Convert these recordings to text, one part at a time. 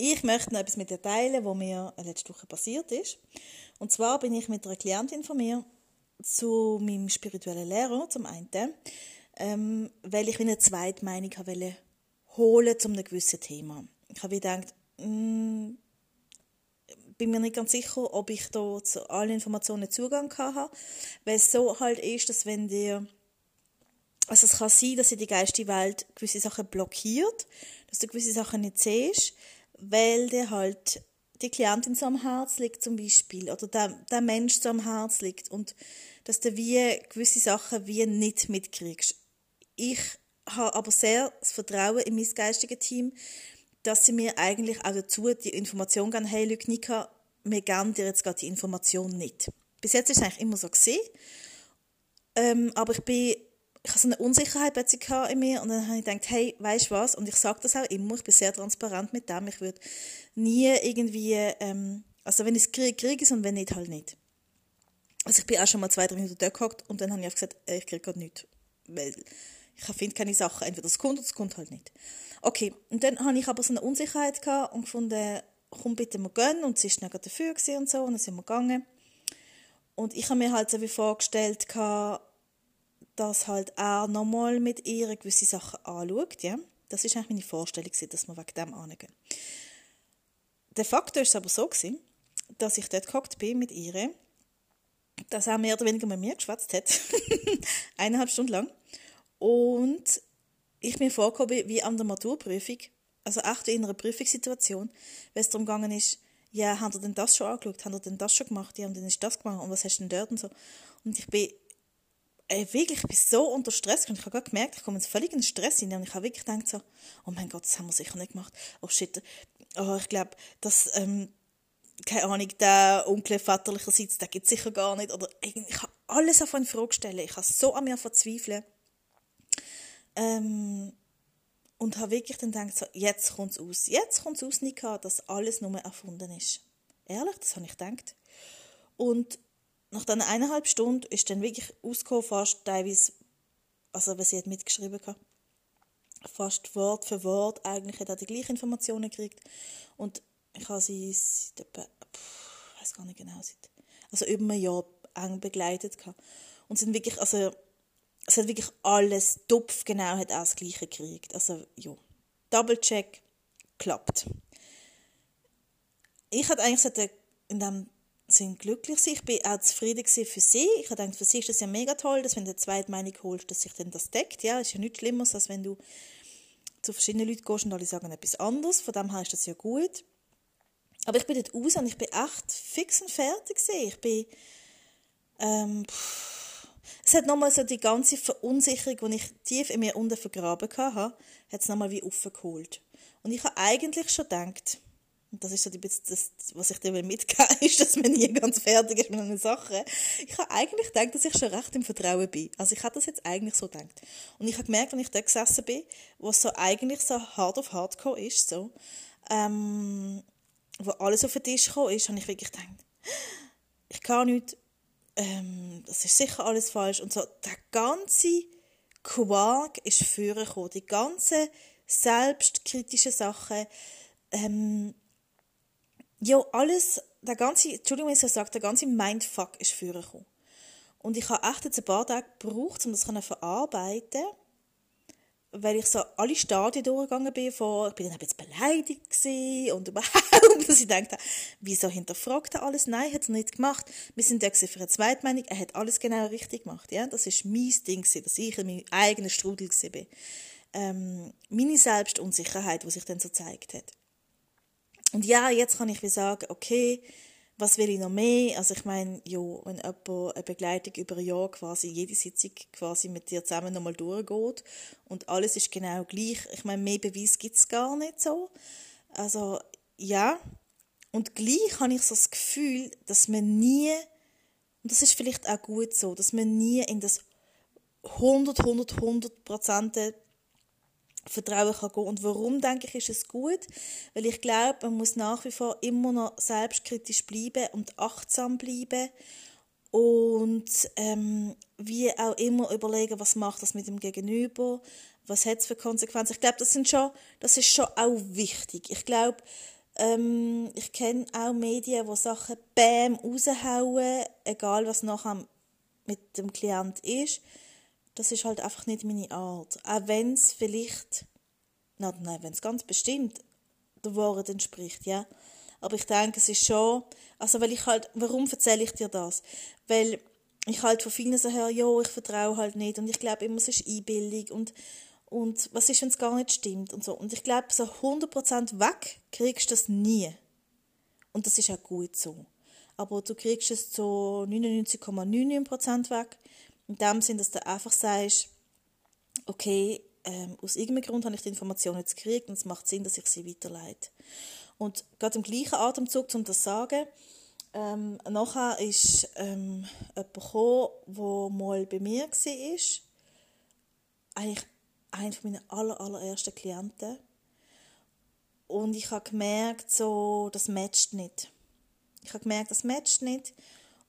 Ich möchte noch etwas mit dir teilen, was mir letzte Woche passiert ist. Und zwar bin ich mit einer Klientin von mir zu meinem spirituellen Lehrer, zum einen, ähm, weil ich eine zweite Meinung wollte holen zu einem gewissen Thema. Ich habe gedacht, mh, mm, bin mir nicht ganz sicher, ob ich da zu allen Informationen Zugang habe, weil es so halt ist, dass wenn dir also es kann sein, dass in die geistige Welt gewisse Sachen blockiert, dass du gewisse Sachen nicht siehst, weil dir halt die Klientin so am Herz liegt zum Beispiel oder der, der Mensch so am Herz liegt und dass du wie gewisse Sachen wie nicht mitkriegst. Ich habe aber sehr das Vertrauen in mein geistiges Team, dass sie mir eigentlich auch dazu die Information geben, hey Lücknika, wir geben dir jetzt gerade die Information nicht. Bis jetzt ist es eigentlich immer so ähm, aber ich bin ich hatte so eine Unsicherheit plötzlich in mir und dann habe ich gedacht, hey, weißt du was? Und ich sage das auch immer, ich bin sehr transparent mit dem. Ich würde nie irgendwie, ähm, also wenn ich es kriege, kriege ich es und wenn nicht, halt nicht. Also ich bin auch schon mal zwei, drei Minuten dort gehockt und dann habe ich gesagt, äh, ich kriege gerade nichts. Weil ich finde keine Sachen, entweder es kommt oder es kommt halt nicht. Okay, und dann habe ich aber so eine Unsicherheit gehabt und gefunden, komm bitte mal gehen und sie war dann dafür und so und dann sind wir gegangen. Und ich habe mir halt so wie vorgestellt, gehabt, dass halt er nochmal mit ihr gewisse Sachen anschaut. Ja? Das ist eigentlich meine Vorstellung, dass wir wegen dem angehen. Der Faktor ist aber so, dass ich dort gehockt bin mit ihr, dass er mehr oder weniger mit mir geschwätzt hat. Eineinhalb Stunden lang. Und ich mir vorgekommen wie an der Maturprüfung, also echt in einer Prüfungssituation, weil es darum gegangen ist, ja, haben ihr denn das schon angeschaut? Haben ihr denn das schon gemacht? Ja, und dann ist das gemacht. Und was hast du denn dort und so? Und ich bin ey, wirklich, ich bin so unter Stress und ich habe gemerkt, ich komme jetzt völlig in Stress hinein und ich habe wirklich gedacht so, oh mein Gott, das haben wir sicher nicht gemacht. Oh shit, oh, ich glaube, das, ähm, keine Ahnung, der Onkel väterlicherseits, der gibt es sicher gar nicht. Oder ich habe alles auf eine Frage stellen. Ich habe so an mir verzweifeln. Ähm, und habe wirklich dann gedacht, so, jetzt kommt es aus. Jetzt kommt es aus, Nika, dass alles nur erfunden ist. Ehrlich, das habe ich gedacht. Und nach dann eineinhalb Stunden ist dann wirklich ausgekommen, fast teilweise, also was sie hat mitgeschrieben hat, fast Wort für Wort eigentlich hat er die gleichen Informationen gekriegt und ich habe sie seit etwa, ich weiß gar nicht genau, seit, also über ein Jahr eng begleitet gehabt. und sind wirklich, also es hat wirklich alles tupf genau hat er das Gleiche gekriegt, also ja, Double Check klappt. Ich hatte eigentlich in dem sind glücklich. Ich bin auch zufrieden für sie. Ich habe für sie ist das ja mega toll, dass wenn du eine zweite Meinung holst, dass sich dann das deckt. Ja, ist ja nichts Schlimmeres, als wenn du zu verschiedenen Leuten gehst und alle sagen etwas anderes. Von dem her ist das ja gut. Aber ich bin dort raus und ich bin echt fix und fertig. Ich bin, ähm, es hat nochmal so die ganze Verunsicherung, die ich tief in mir unten vergraben hatte, hat es nochmal wie aufgeholt. Und ich habe eigentlich schon gedacht, und das ist so die, das, was ich dir mitgeben ist, dass man nie ganz fertig ist mit einer Sache. Ich habe eigentlich gedacht, dass ich schon recht im Vertrauen bin. Also ich habe das jetzt eigentlich so gedacht. Und ich habe gemerkt, wenn ich da gesessen bin, wo so eigentlich so hard of hardcore ist, so, ähm, wo alles auf den Tisch gekommen ist, habe ich wirklich gedacht, ich kann nicht, ähm, das ist sicher alles falsch. Und so, der ganze Quark ist vorgekommen. Die ganzen selbstkritischen Sachen, ähm, ja, alles, der ganze, Entschuldigung, wenn ich so sage, der ganze Mindfuck ist vorgekommen. Und ich habe echt jetzt ein paar Tage gebraucht, um das zu verarbeiten, weil ich so alle Stadien durchgegangen bin, von, ich bin dann jetzt beleidigt gewesen und überhaupt, dass ich dachte, wieso hinterfragt er alles? Nein, hat er nicht gemacht. Wir sind ja für eine Zweitmeinung, er hat alles genau richtig gemacht, ja. Das ist mein Ding gewesen, dass ich in meinem eigenen Strudel gewesen bin. Ähm, meine Selbstunsicherheit, die sich dann so gezeigt hat. Und ja, jetzt kann ich wie sagen, okay, was will ich noch mehr? Also ich meine, ja, wenn jemand eine Begleitung über ein Jahr quasi jede Sitzung quasi mit dir zusammen nochmal durchgeht und alles ist genau gleich, ich meine, mehr Beweis gibt es gar nicht so. Also ja, Und gleich habe ich so das Gefühl, dass man nie, und das ist vielleicht auch gut so, dass man nie in das 100, 100, 100 Prozent Vertrauen kann gehen. Und warum, denke ich, ist es gut? Weil ich glaube, man muss nach wie vor immer noch selbstkritisch bleiben und achtsam bleiben und ähm, wie auch immer überlegen, was macht das mit dem Gegenüber, was hat es für Konsequenzen. Ich glaube, das, sind schon, das ist schon auch wichtig. Ich glaube, ähm, ich kenne auch Medien, wo Sachen bam raushauen, egal was nachher mit dem Klient ist. Das ist halt einfach nicht meine Art. Auch wenn es vielleicht, nein, nein wenn es ganz bestimmt der Wahrheit entspricht, ja. Aber ich denke, es ist schon, also weil ich halt, warum erzähle ich dir das? Weil ich halt von vielen so höre, ja, ich vertraue halt nicht und ich glaube immer, es ist Einbildung und, und was ist, wenn es gar nicht stimmt und so. Und ich glaube, so 100% weg kriegst du das nie. Und das ist auch gut so. Aber du kriegst es zu 99,99% weg. In dem Sinn, dass du einfach sagst, okay, ähm, aus irgendeinem Grund habe ich die Information jetzt gekriegt und es macht Sinn, dass ich sie weiterleite. Und gerade im gleichen Atemzug, um das zu sagen, ähm, nachher ist ähm, jemand gekommen, der mal bei mir war. Eigentlich einer meiner aller, allerersten Klienten. Und ich habe gemerkt, so, das matcht nicht. Ich habe gemerkt, das matcht nicht.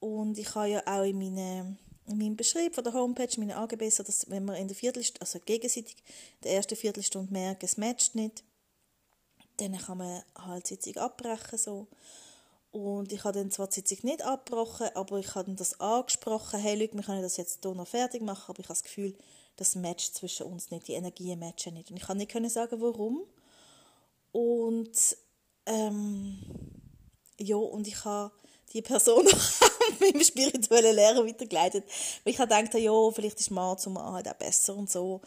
Und ich habe ja auch in, meine, in meinem Beschrieb von der Homepage, meine AGB, so dass wenn man in der Viertelstunde, also gegenseitig der ersten Viertelstunde merkt, es matcht nicht, dann kann man halt die Sitzung abbrechen. So. Und ich habe dann zwar die Sitzung nicht abgebrochen, aber ich habe dann das angesprochen, hey Leute, wir können das jetzt hier noch fertig machen, aber ich habe das Gefühl, das matcht zwischen uns nicht, die Energien matchen nicht. Und ich kann nicht sagen, warum. Und ähm, ja, und ich habe die Person noch meinem spirituellen Lehrer weitergeleitet, weil ich habe gedacht, ja, vielleicht ist Mann zum Mann halt auch besser und so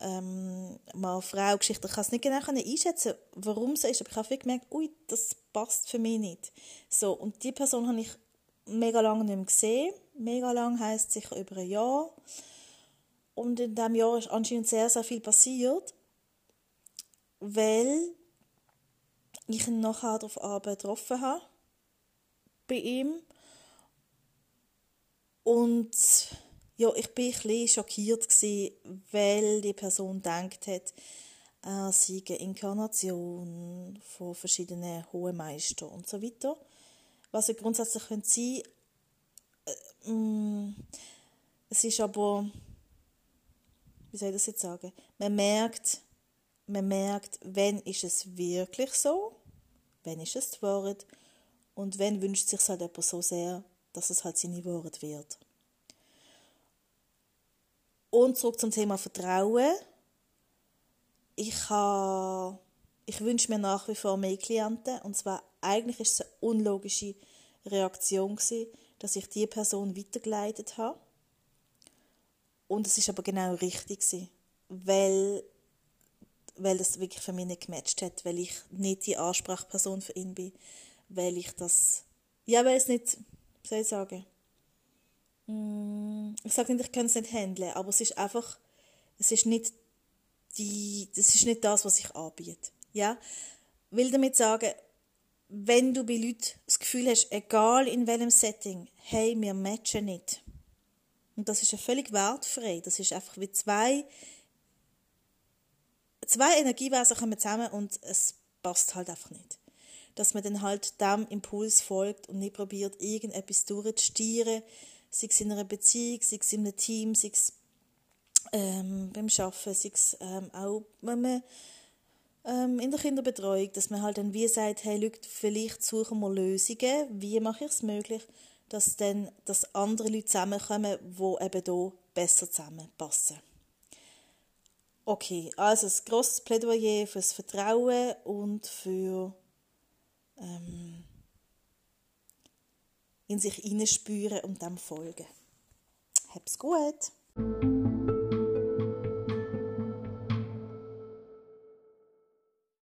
ähm, mal Frau-Geschichte. Ich kann es nicht genau einschätzen, warum es ist, aber ich habe gemerkt, ui, das passt für mich nicht. So, und die Person habe ich mega lange nicht mehr gesehen. Mega lang heisst sicher über ein Jahr. Und in diesem Jahr ist anscheinend sehr, sehr viel passiert, weil ich ihn nachher darauf getroffen habe bei ihm. Und ja, ich bin ein bisschen schockiert gewesen, weil die Person gedacht hat, er sei eine Inkarnation von verschiedenen hohen Meistern und so weiter. Was ja grundsätzlich sein könnte äh, mm, es ist aber, wie soll ich das jetzt sagen, man merkt, man merkt, wenn ist es wirklich so, wenn ist es die Wahrheit und wenn wünscht sich halt jemand so sehr, dass es halt seine Wahrheit wird. Und zurück zum Thema Vertrauen. Ich, habe, ich wünsche mir nach wie vor mehr Klienten. Und zwar, eigentlich ist es eine unlogische Reaktion, gewesen, dass ich die Person weitergeleitet habe. Und es ist aber genau richtig, gewesen, weil, weil das wirklich für mich nicht gematcht hat, weil ich nicht die Ansprechperson für ihn bin, weil ich das, ja, weil es nicht, soll ich sagen, Mm, ich sage nicht, ich kann es nicht handeln, aber es ist einfach, es ist nicht die, das ist nicht das, was ich anbiete. Ja? will damit sagen, wenn du bei Leuten das Gefühl hast, egal in welchem Setting, hey, wir matchen nicht. Und das ist ja völlig wertfrei. Das ist einfach wie zwei, zwei Energiewesen kommen zusammen und es passt halt einfach nicht. Dass man dann halt dem Impuls folgt und nicht probiert, irgendetwas durchzustieren, sei es in einer Beziehung, sei es in einem Team, sei es ähm, beim Arbeiten, sei es ähm, auch wenn man, ähm, in der Kinderbetreuung, dass man halt dann wie sagt, hey, Leute, vielleicht suchen wir Lösungen, wie mache ich es möglich, dass dann dass andere Leute zusammenkommen, die eben hier besser zusammenpassen. Okay, also ein grosses Plädoyer fürs Vertrauen und für ähm, in sich hineinspüren und dem folgen. Hab's gut!